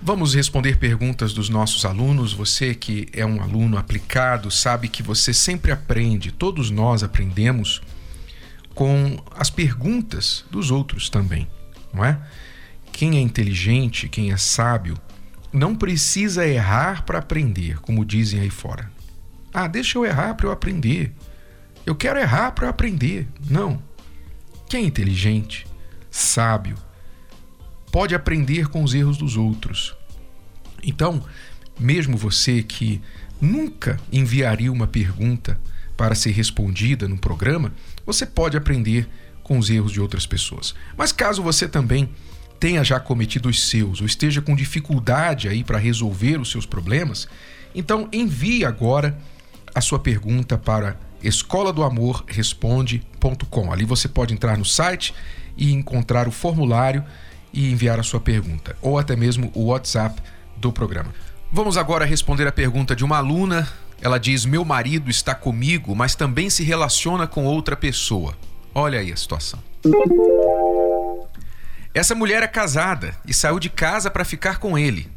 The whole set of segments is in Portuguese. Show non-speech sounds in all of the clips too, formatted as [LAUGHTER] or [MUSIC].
Vamos responder perguntas dos nossos alunos. Você que é um aluno aplicado sabe que você sempre aprende, todos nós aprendemos com as perguntas dos outros também, não é? Quem é inteligente, quem é sábio, não precisa errar para aprender, como dizem aí fora. Ah, deixa eu errar para eu aprender. Eu quero errar para eu aprender. Não. Quem é inteligente, sábio, pode aprender com os erros dos outros. Então, mesmo você que nunca enviaria uma pergunta para ser respondida no programa, você pode aprender com os erros de outras pessoas. Mas caso você também tenha já cometido os seus ou esteja com dificuldade aí para resolver os seus problemas, então envie agora a sua pergunta para escola do amor responde.com. Ali você pode entrar no site e encontrar o formulário e enviar a sua pergunta, ou até mesmo o WhatsApp do programa. Vamos agora responder a pergunta de uma aluna. Ela diz: Meu marido está comigo, mas também se relaciona com outra pessoa. Olha aí a situação. Essa mulher é casada e saiu de casa para ficar com ele.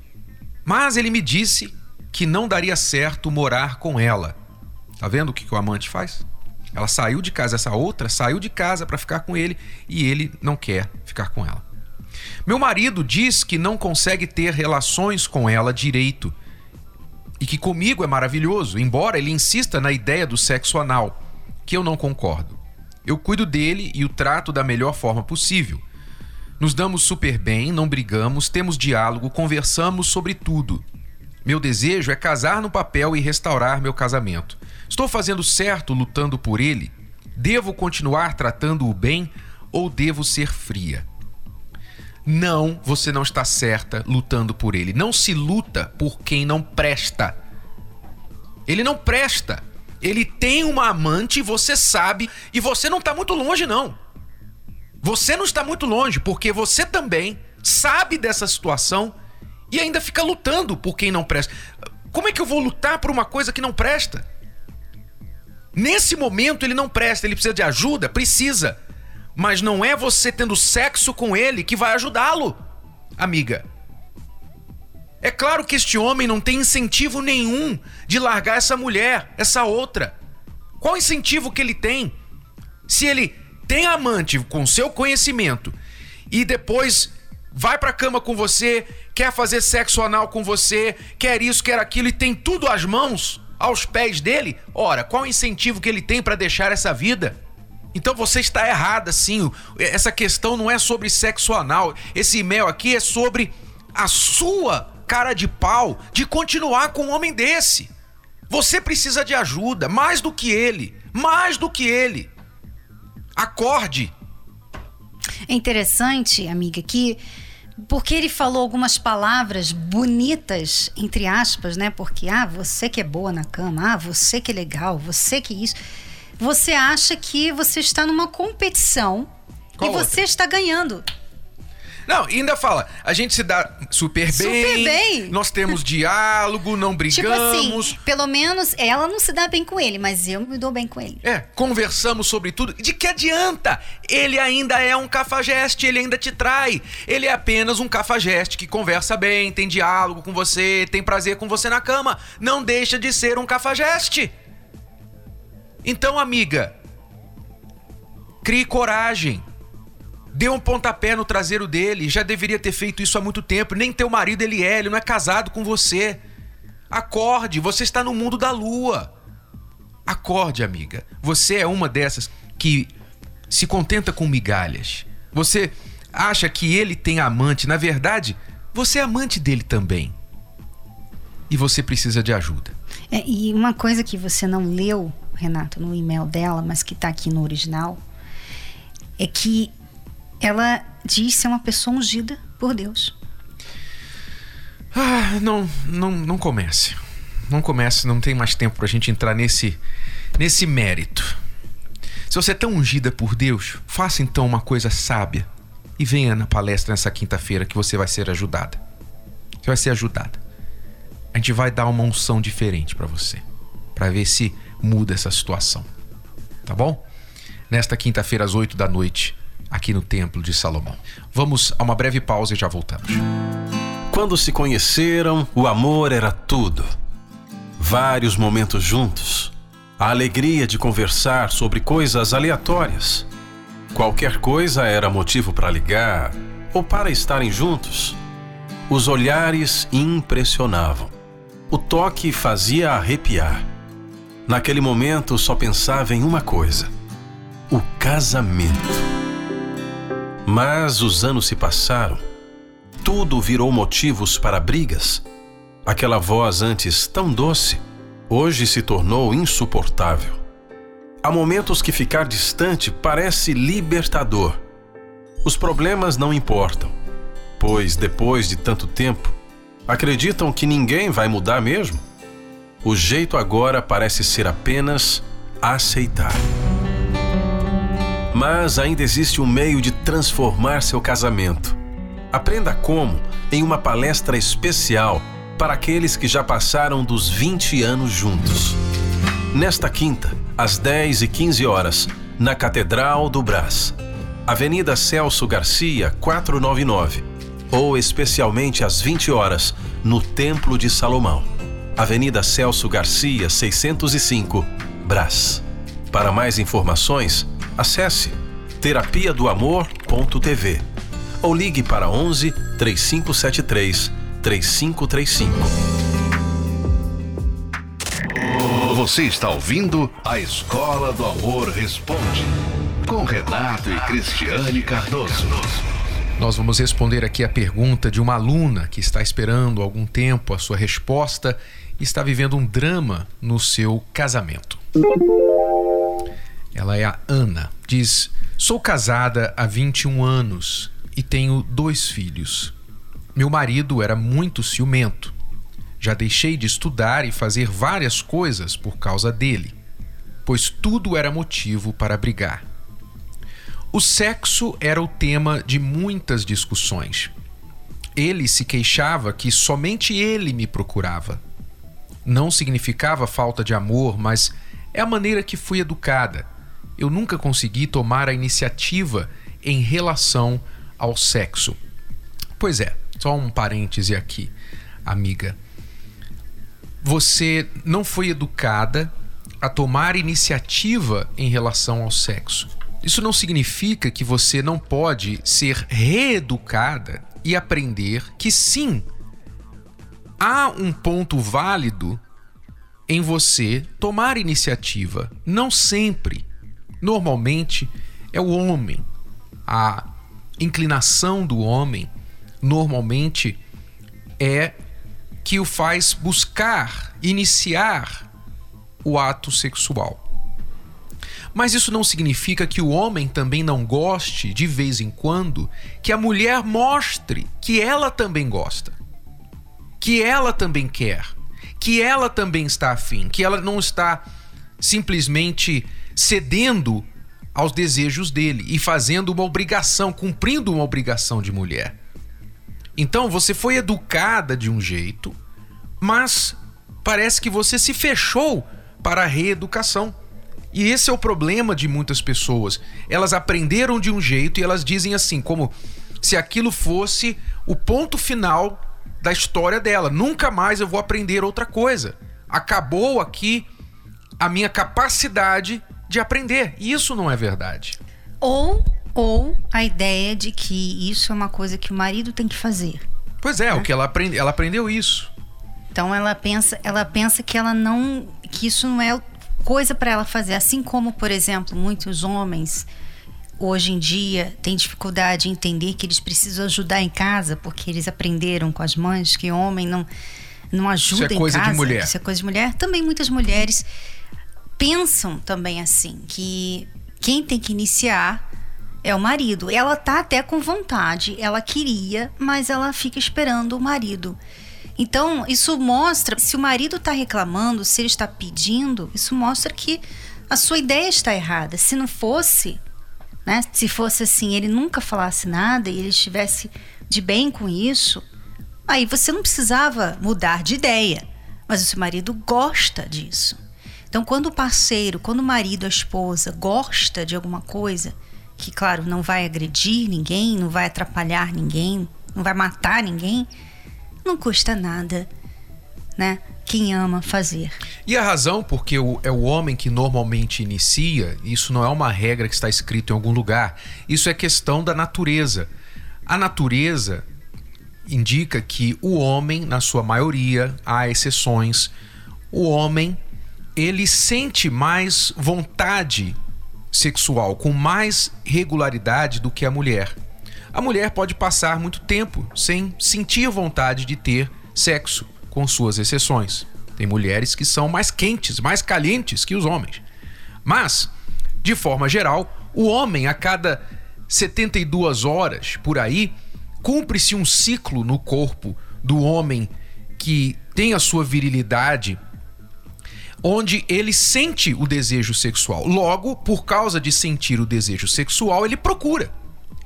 Mas ele me disse que não daria certo morar com ela. Tá vendo o que, que o amante faz? Ela saiu de casa, essa outra saiu de casa para ficar com ele e ele não quer ficar com ela. Meu marido diz que não consegue ter relações com ela direito e que comigo é maravilhoso, embora ele insista na ideia do sexo anal, que eu não concordo. Eu cuido dele e o trato da melhor forma possível. Nos damos super bem, não brigamos, temos diálogo, conversamos sobre tudo. Meu desejo é casar no papel e restaurar meu casamento. Estou fazendo certo lutando por ele? Devo continuar tratando-o bem ou devo ser fria? Não, você não está certa lutando por ele. Não se luta por quem não presta. Ele não presta. Ele tem uma amante, você sabe, e você não está muito longe, não. Você não está muito longe, porque você também sabe dessa situação e ainda fica lutando por quem não presta. Como é que eu vou lutar por uma coisa que não presta? Nesse momento ele não presta, ele precisa de ajuda? Precisa. Mas não é você tendo sexo com ele que vai ajudá-lo, amiga. É claro que este homem não tem incentivo nenhum de largar essa mulher, essa outra. Qual incentivo que ele tem? Se ele tem amante com seu conhecimento e depois vai pra cama com você, quer fazer sexo anal com você, quer isso, quer aquilo e tem tudo às mãos, aos pés dele, ora, qual incentivo que ele tem para deixar essa vida? Então você está errada, sim. Essa questão não é sobre sexo anal. Esse e-mail aqui é sobre a sua cara de pau de continuar com um homem desse. Você precisa de ajuda, mais do que ele. Mais do que ele. Acorde. É interessante, amiga, que porque ele falou algumas palavras bonitas, entre aspas, né? Porque, ah, você que é boa na cama, ah, você que é legal, você que isso você acha que você está numa competição Qual e outra? você está ganhando. Não, ainda fala, a gente se dá super bem. Super bem. Nós temos diálogo, não brigamos. [LAUGHS] Tipo assim, pelo menos ela não se dá bem com ele, mas eu me dou bem com ele. É, conversamos sobre tudo. De que adianta? Ele ainda é um cafajeste, ele ainda te trai. Ele é apenas um cafajeste que conversa bem, tem diálogo com você, tem prazer com você na cama. Não deixa de ser um cafajeste. Então, amiga, crie coragem. Dê um pontapé no traseiro dele. Já deveria ter feito isso há muito tempo. Nem teu marido ele é, ele não é casado com você. Acorde, você está no mundo da lua. Acorde, amiga. Você é uma dessas que se contenta com migalhas. Você acha que ele tem amante. Na verdade, você é amante dele também. E você precisa de ajuda. É, e uma coisa que você não leu Renato, no e-mail dela, mas que está aqui no original, é que ela diz ser uma pessoa ungida por Deus. Ah, não, não, não comece. não comece, não tem mais tempo pra gente entrar nesse, nesse mérito. Se você é tão ungida por Deus, faça então uma coisa sábia e venha na palestra nessa quinta-feira que você vai ser ajudada. Você vai ser ajudada. A gente vai dar uma unção diferente para você, para ver se muda essa situação. Tá bom? Nesta quinta-feira às 8 da noite, aqui no Templo de Salomão. Vamos a uma breve pausa e já voltamos. Quando se conheceram, o amor era tudo. Vários momentos juntos. A alegria de conversar sobre coisas aleatórias. Qualquer coisa era motivo para ligar ou para estarem juntos. Os olhares impressionavam. O toque fazia arrepiar. Naquele momento só pensava em uma coisa: o casamento. Mas os anos se passaram. Tudo virou motivos para brigas. Aquela voz antes tão doce, hoje se tornou insuportável. Há momentos que ficar distante parece libertador. Os problemas não importam, pois depois de tanto tempo, acreditam que ninguém vai mudar mesmo. O jeito agora parece ser apenas aceitar. Mas ainda existe um meio de transformar seu casamento. Aprenda como em uma palestra especial para aqueles que já passaram dos 20 anos juntos. Nesta quinta, às 10 e 15 horas, na Catedral do Brás, Avenida Celso Garcia, 499, ou especialmente às 20 horas, no Templo de Salomão, Avenida Celso Garcia, 605, Brás. Para mais informações, Acesse terapia do amor.tv ou ligue para 11 3573 3535. Você está ouvindo a Escola do Amor Responde com Renato e Cristiane Cardoso. Nós vamos responder aqui a pergunta de uma aluna que está esperando algum tempo a sua resposta está vivendo um drama no seu casamento. Ela é a Ana. Diz: Sou casada há 21 anos e tenho dois filhos. Meu marido era muito ciumento. Já deixei de estudar e fazer várias coisas por causa dele, pois tudo era motivo para brigar. O sexo era o tema de muitas discussões. Ele se queixava que somente ele me procurava. Não significava falta de amor, mas é a maneira que fui educada eu nunca consegui tomar a iniciativa em relação ao sexo. Pois é, só um parêntese aqui, amiga. Você não foi educada a tomar iniciativa em relação ao sexo. Isso não significa que você não pode ser reeducada e aprender que sim, há um ponto válido em você tomar iniciativa. Não sempre normalmente é o homem. A inclinação do homem normalmente é que o faz buscar, iniciar o ato sexual. Mas isso não significa que o homem também não goste, de vez em quando, que a mulher mostre que ela também gosta, que ela também quer, que ela também está afim, que ela não está simplesmente cedendo aos desejos dele e fazendo uma obrigação, cumprindo uma obrigação de mulher. Então você foi educada de um jeito, mas parece que você se fechou para a reeducação. E esse é o problema de muitas pessoas. Elas aprenderam de um jeito e elas dizem assim, como se aquilo fosse o ponto final da história dela. Nunca mais eu vou aprender outra coisa. Acabou aqui a minha capacidade de aprender. E isso não é verdade. Ou, ou a ideia de que isso é uma coisa que o marido tem que fazer. Pois é, né? o que ela aprende, ela aprendeu isso. Então ela pensa, ela pensa que ela não, que isso não é coisa para ela fazer. Assim como, por exemplo, muitos homens hoje em dia têm dificuldade em entender que eles precisam ajudar em casa porque eles aprenderam com as mães que homem não não ajuda isso é coisa em casa. De mulher. Isso é coisa de mulher. Também muitas mulheres pensam também assim, que quem tem que iniciar é o marido. Ela tá até com vontade, ela queria, mas ela fica esperando o marido. Então, isso mostra, se o marido está reclamando, se ele está pedindo, isso mostra que a sua ideia está errada. Se não fosse, né? Se fosse assim, ele nunca falasse nada e ele estivesse de bem com isso, aí você não precisava mudar de ideia. Mas o seu marido gosta disso. Então, quando o parceiro, quando o marido, a esposa gosta de alguma coisa, que claro, não vai agredir ninguém, não vai atrapalhar ninguém, não vai matar ninguém, não custa nada, né? Quem ama fazer. E a razão porque o, é o homem que normalmente inicia, isso não é uma regra que está escrito em algum lugar, isso é questão da natureza. A natureza indica que o homem, na sua maioria, há exceções, o homem ele sente mais vontade sexual com mais regularidade do que a mulher. A mulher pode passar muito tempo sem sentir vontade de ter sexo, com suas exceções. Tem mulheres que são mais quentes, mais calientes que os homens. Mas, de forma geral, o homem a cada 72 horas por aí cumpre-se um ciclo no corpo do homem que tem a sua virilidade onde ele sente o desejo sexual. Logo, por causa de sentir o desejo sexual, ele procura.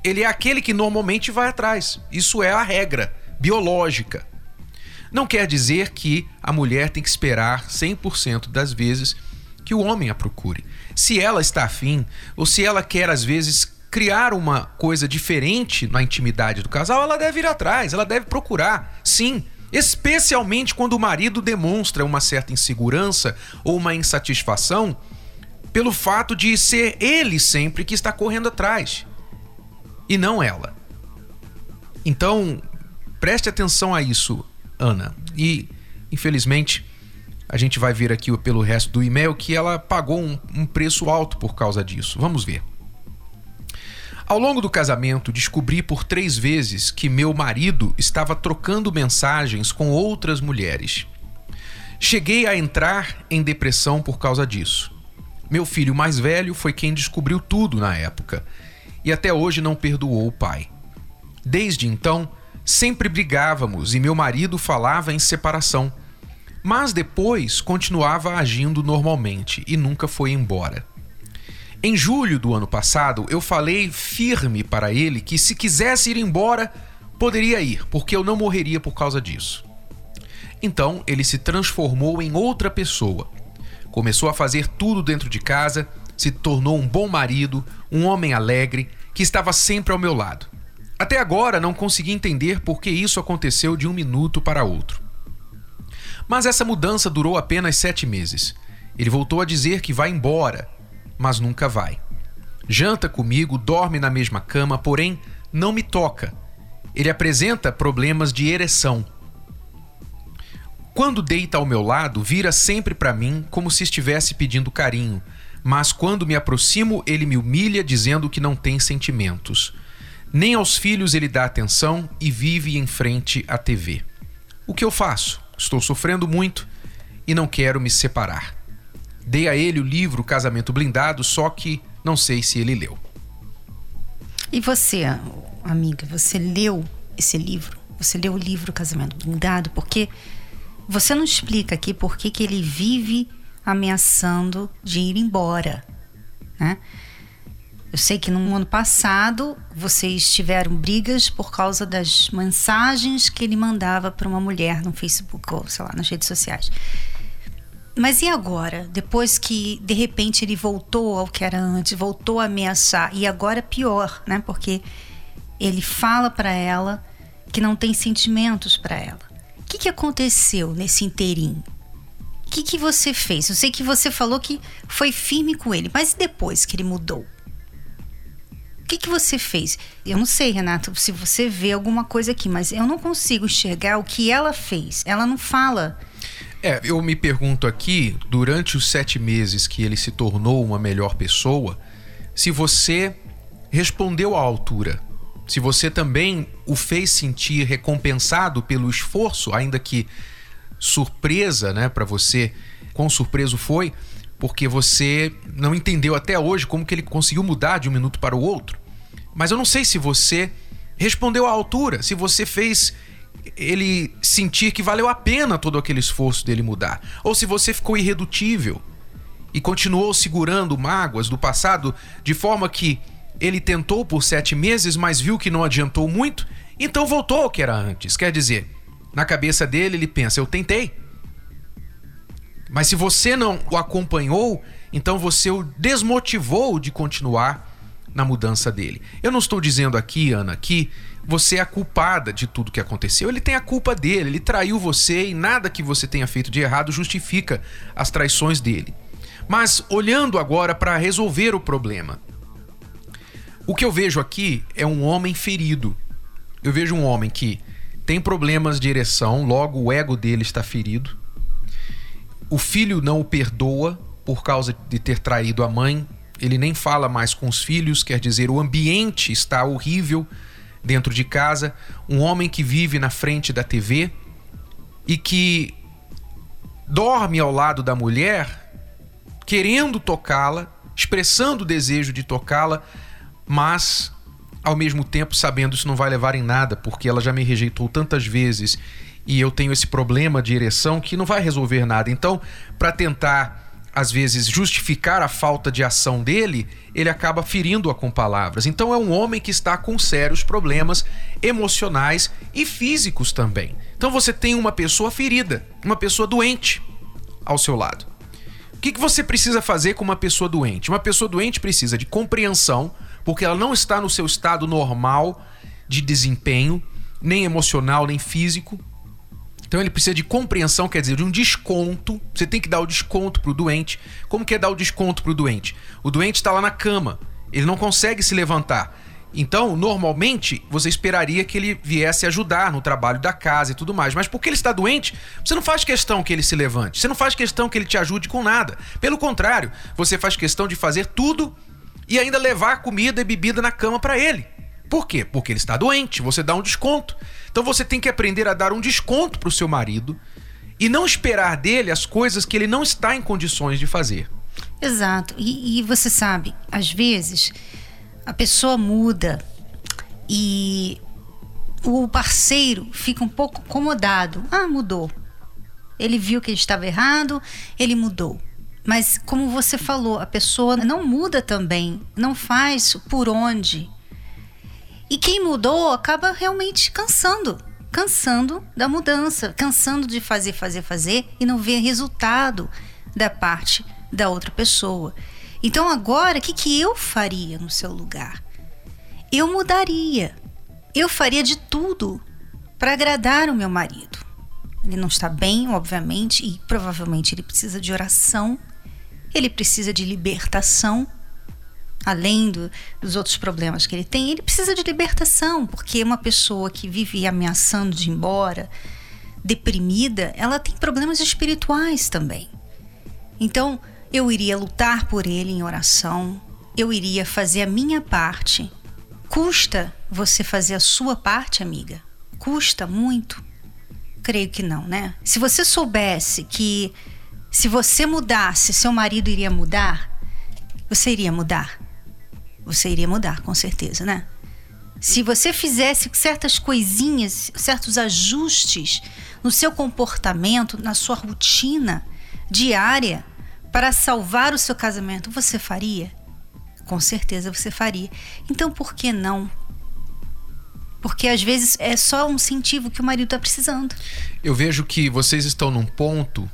Ele é aquele que normalmente vai atrás. Isso é a regra biológica. Não quer dizer que a mulher tem que esperar 100% das vezes que o homem a procure. Se ela está afim, ou se ela quer às vezes criar uma coisa diferente na intimidade do casal, ela deve ir atrás, ela deve procurar. Sim, especialmente quando o marido demonstra uma certa insegurança ou uma insatisfação pelo fato de ser ele sempre que está correndo atrás e não ela. Então, preste atenção a isso, Ana. E, infelizmente, a gente vai ver aqui pelo resto do e-mail que ela pagou um, um preço alto por causa disso. Vamos ver. Ao longo do casamento, descobri por três vezes que meu marido estava trocando mensagens com outras mulheres. Cheguei a entrar em depressão por causa disso. Meu filho mais velho foi quem descobriu tudo na época e até hoje não perdoou o pai. Desde então, sempre brigávamos e meu marido falava em separação. Mas depois continuava agindo normalmente e nunca foi embora. Em julho do ano passado, eu falei firme para ele que se quisesse ir embora, poderia ir, porque eu não morreria por causa disso. Então ele se transformou em outra pessoa. Começou a fazer tudo dentro de casa, se tornou um bom marido, um homem alegre, que estava sempre ao meu lado. Até agora não consegui entender por que isso aconteceu de um minuto para outro. Mas essa mudança durou apenas sete meses. Ele voltou a dizer que vai embora, mas nunca vai. Janta comigo, dorme na mesma cama, porém não me toca. Ele apresenta problemas de ereção. Quando deita ao meu lado, vira sempre para mim como se estivesse pedindo carinho, mas quando me aproximo, ele me humilha dizendo que não tem sentimentos. Nem aos filhos ele dá atenção e vive em frente à TV. O que eu faço? Estou sofrendo muito e não quero me separar. Dei a ele o livro Casamento Blindado, só que não sei se ele leu. E você, amiga, você leu esse livro? Você leu o livro Casamento Blindado? Porque você não explica aqui por que, que ele vive ameaçando de ir embora, né? Eu sei que no ano passado vocês tiveram brigas por causa das mensagens que ele mandava para uma mulher no Facebook ou sei lá nas redes sociais. Mas e agora? Depois que de repente ele voltou ao que era antes, voltou a ameaçar e agora é pior, né? Porque ele fala para ela que não tem sentimentos para ela. O que, que aconteceu nesse inteirinho? O que, que você fez? Eu sei que você falou que foi firme com ele, mas depois que ele mudou? O que, que você fez? Eu não sei, Renato, se você vê alguma coisa aqui, mas eu não consigo enxergar o que ela fez. Ela não fala é, eu me pergunto aqui, durante os sete meses que ele se tornou uma melhor pessoa, se você respondeu à altura. Se você também o fez sentir recompensado pelo esforço, ainda que surpresa, né, para você, quão surpreso foi, porque você não entendeu até hoje como que ele conseguiu mudar de um minuto para o outro. Mas eu não sei se você respondeu à altura, se você fez ele sentir que valeu a pena todo aquele esforço dele mudar. Ou se você ficou irredutível e continuou segurando mágoas do passado de forma que ele tentou por sete meses, mas viu que não adiantou muito, então voltou ao que era antes. Quer dizer, na cabeça dele ele pensa: eu tentei. Mas se você não o acompanhou, então você o desmotivou de continuar na mudança dele. Eu não estou dizendo aqui, Ana, que você é a culpada de tudo que aconteceu. Ele tem a culpa dele, ele traiu você e nada que você tenha feito de errado justifica as traições dele. Mas olhando agora para resolver o problema, o que eu vejo aqui é um homem ferido. Eu vejo um homem que tem problemas de ereção, logo o ego dele está ferido. O filho não o perdoa por causa de ter traído a mãe. Ele nem fala mais com os filhos, quer dizer, o ambiente está horrível dentro de casa, um homem que vive na frente da TV e que dorme ao lado da mulher, querendo tocá-la, expressando o desejo de tocá-la, mas ao mesmo tempo sabendo isso não vai levar em nada, porque ela já me rejeitou tantas vezes e eu tenho esse problema de ereção que não vai resolver nada. Então, para tentar às vezes justificar a falta de ação dele, ele acaba ferindo-a com palavras. Então é um homem que está com sérios problemas emocionais e físicos também. Então você tem uma pessoa ferida, uma pessoa doente ao seu lado. O que, que você precisa fazer com uma pessoa doente? Uma pessoa doente precisa de compreensão, porque ela não está no seu estado normal de desempenho, nem emocional, nem físico. Então ele precisa de compreensão, quer dizer, de um desconto. Você tem que dar o desconto para o doente. Como que é dar o desconto para o doente? O doente está lá na cama, ele não consegue se levantar. Então, normalmente, você esperaria que ele viesse ajudar no trabalho da casa e tudo mais. Mas porque ele está doente, você não faz questão que ele se levante. Você não faz questão que ele te ajude com nada. Pelo contrário, você faz questão de fazer tudo e ainda levar comida e bebida na cama para ele. Por quê? Porque ele está doente, você dá um desconto. Então você tem que aprender a dar um desconto para o seu marido e não esperar dele as coisas que ele não está em condições de fazer. Exato. E, e você sabe, às vezes a pessoa muda e o parceiro fica um pouco acomodado. Ah, mudou. Ele viu que ele estava errado, ele mudou. Mas como você falou, a pessoa não muda também, não faz por onde. E quem mudou acaba realmente cansando, cansando da mudança, cansando de fazer, fazer, fazer e não ver resultado da parte da outra pessoa. Então agora, o que, que eu faria no seu lugar? Eu mudaria. Eu faria de tudo para agradar o meu marido. Ele não está bem, obviamente, e provavelmente ele precisa de oração, ele precisa de libertação além do, dos outros problemas que ele tem, ele precisa de libertação, porque uma pessoa que vive ameaçando de ir embora, deprimida, ela tem problemas espirituais também. Então, eu iria lutar por ele em oração, eu iria fazer a minha parte. Custa você fazer a sua parte, amiga? Custa muito? Creio que não, né? Se você soubesse que se você mudasse, seu marido iria mudar, você iria mudar você iria mudar, com certeza, né? Se você fizesse certas coisinhas, certos ajustes no seu comportamento, na sua rotina diária para salvar o seu casamento, você faria? Com certeza você faria. Então por que não? Porque às vezes é só um incentivo que o marido está precisando. Eu vejo que vocês estão num ponto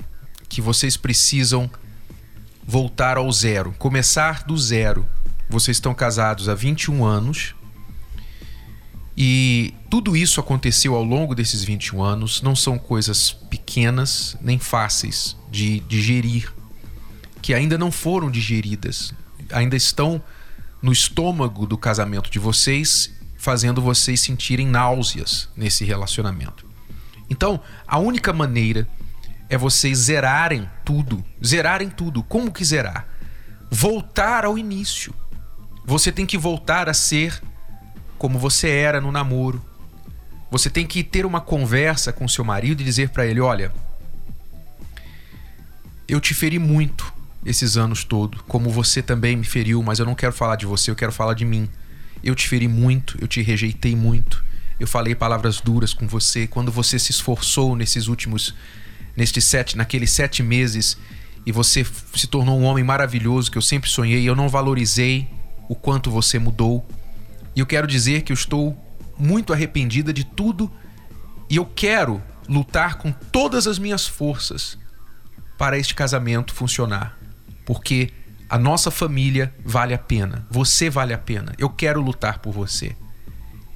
que vocês precisam voltar ao zero, começar do zero vocês estão casados há 21 anos. E tudo isso aconteceu ao longo desses 21 anos. Não são coisas pequenas nem fáceis de digerir, que ainda não foram digeridas, ainda estão no estômago do casamento de vocês, fazendo vocês sentirem náuseas nesse relacionamento. Então, a única maneira é vocês zerarem tudo. Zerarem tudo. Como que zerar? Voltar ao início. Você tem que voltar a ser como você era no namoro. Você tem que ter uma conversa com seu marido e dizer para ele: olha, eu te feri muito esses anos todos, como você também me feriu, mas eu não quero falar de você, eu quero falar de mim. Eu te feri muito, eu te rejeitei muito. eu falei palavras duras com você, quando você se esforçou nesses últimos, nestes sete, naqueles sete meses e você se tornou um homem maravilhoso que eu sempre sonhei, eu não valorizei o quanto você mudou. E eu quero dizer que eu estou muito arrependida de tudo e eu quero lutar com todas as minhas forças para este casamento funcionar, porque a nossa família vale a pena, você vale a pena. Eu quero lutar por você.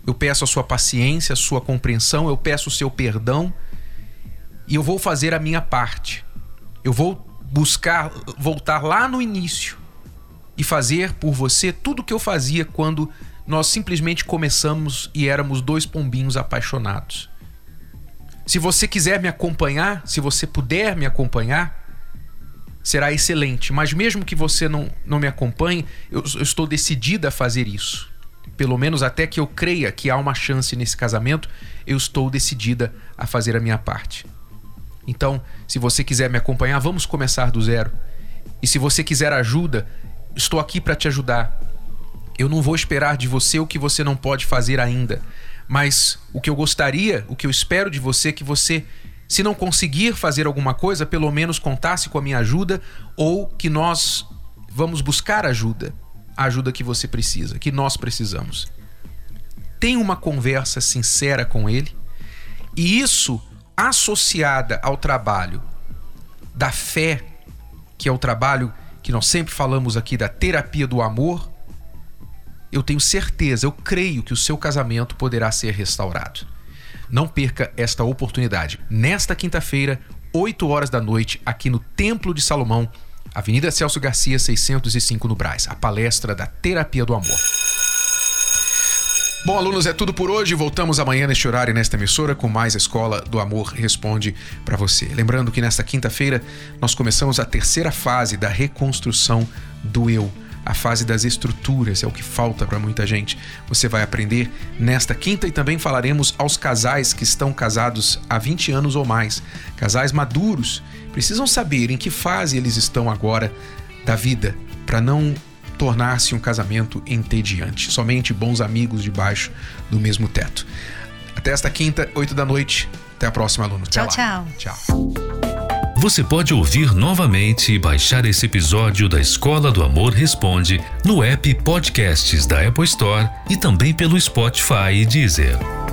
Eu peço a sua paciência, a sua compreensão, eu peço o seu perdão e eu vou fazer a minha parte. Eu vou buscar voltar lá no início e fazer por você tudo o que eu fazia quando nós simplesmente começamos e éramos dois pombinhos apaixonados. Se você quiser me acompanhar, se você puder me acompanhar, será excelente. Mas mesmo que você não, não me acompanhe, eu, eu estou decidida a fazer isso pelo menos até que eu creia que há uma chance nesse casamento, eu estou decidida a fazer a minha parte. Então, se você quiser me acompanhar, vamos começar do zero. E se você quiser ajuda, estou aqui para te ajudar. Eu não vou esperar de você o que você não pode fazer ainda, mas o que eu gostaria, o que eu espero de você é que você, se não conseguir fazer alguma coisa, pelo menos contasse com a minha ajuda ou que nós vamos buscar ajuda a ajuda que você precisa, que nós precisamos. Tenha uma conversa sincera com ele e isso associada ao trabalho da fé, que é o trabalho que nós sempre falamos aqui da terapia do amor, eu tenho certeza, eu creio que o seu casamento poderá ser restaurado. Não perca esta oportunidade. Nesta quinta-feira, 8 horas da noite, aqui no Templo de Salomão, Avenida Celso Garcia, 605 no Braz, a palestra da Terapia do Amor. Bom, alunos, é tudo por hoje. Voltamos amanhã neste horário e nesta emissora com mais Escola do Amor Responde para você. Lembrando que nesta quinta-feira nós começamos a terceira fase da reconstrução do eu. A fase das estruturas é o que falta para muita gente. Você vai aprender nesta quinta e também falaremos aos casais que estão casados há 20 anos ou mais, casais maduros precisam saber em que fase eles estão agora da vida para não tornar-se um casamento entediante. Somente bons amigos debaixo do mesmo teto. Até esta quinta, 8 da noite. Até a próxima, aluno. Tchau, tchau. Tchau. Você pode ouvir novamente e baixar esse episódio da Escola do Amor Responde no app Podcasts da Apple Store e também pelo Spotify e Deezer.